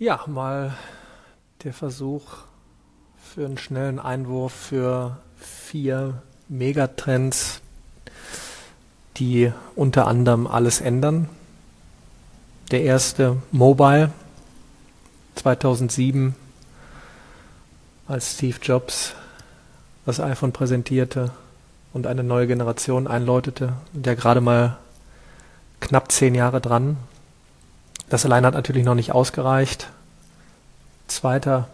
Ja, mal der Versuch für einen schnellen Einwurf für vier Megatrends, die unter anderem alles ändern. Der erste Mobile 2007, als Steve Jobs das iPhone präsentierte und eine neue Generation einläutete, der gerade mal knapp zehn Jahre dran. Das allein hat natürlich noch nicht ausgereicht. Zweiter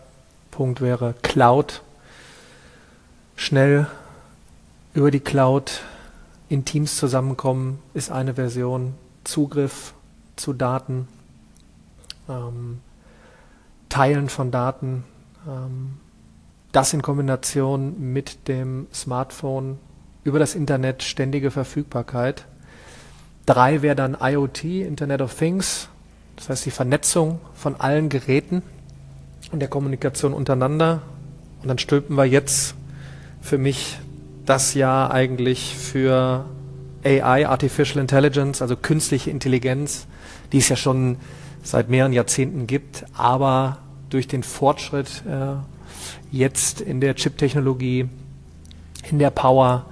Punkt wäre Cloud. Schnell über die Cloud in Teams zusammenkommen ist eine Version. Zugriff zu Daten, ähm, Teilen von Daten, ähm, das in Kombination mit dem Smartphone über das Internet ständige Verfügbarkeit. Drei wäre dann IoT, Internet of Things, das heißt die Vernetzung von allen Geräten und der Kommunikation untereinander. Und dann stülpen wir jetzt für mich das Jahr eigentlich für AI, Artificial Intelligence, also künstliche Intelligenz, die es ja schon seit mehreren Jahrzehnten gibt, aber durch den Fortschritt äh, jetzt in der Chip-Technologie, in der Power,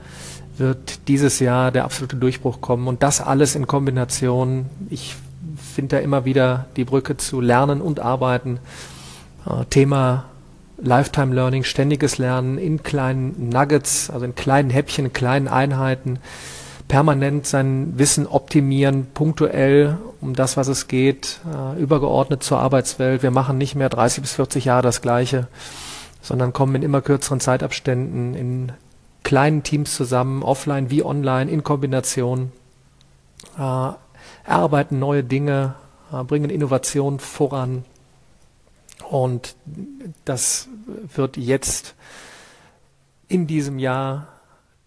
wird dieses Jahr der absolute Durchbruch kommen. Und das alles in Kombination, ich finde da immer wieder die Brücke zu Lernen und Arbeiten. Äh, Thema Lifetime Learning, ständiges Lernen in kleinen Nuggets, also in kleinen Häppchen, in kleinen Einheiten, permanent sein Wissen optimieren, punktuell um das, was es geht, äh, übergeordnet zur Arbeitswelt. Wir machen nicht mehr 30 bis 40 Jahre das Gleiche, sondern kommen in immer kürzeren Zeitabständen in kleinen Teams zusammen, offline wie online, in Kombination, äh, erarbeiten neue Dinge, äh, bringen Innovation voran. Und das wird jetzt in diesem Jahr,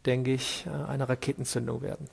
denke ich, äh, eine Raketenzündung werden.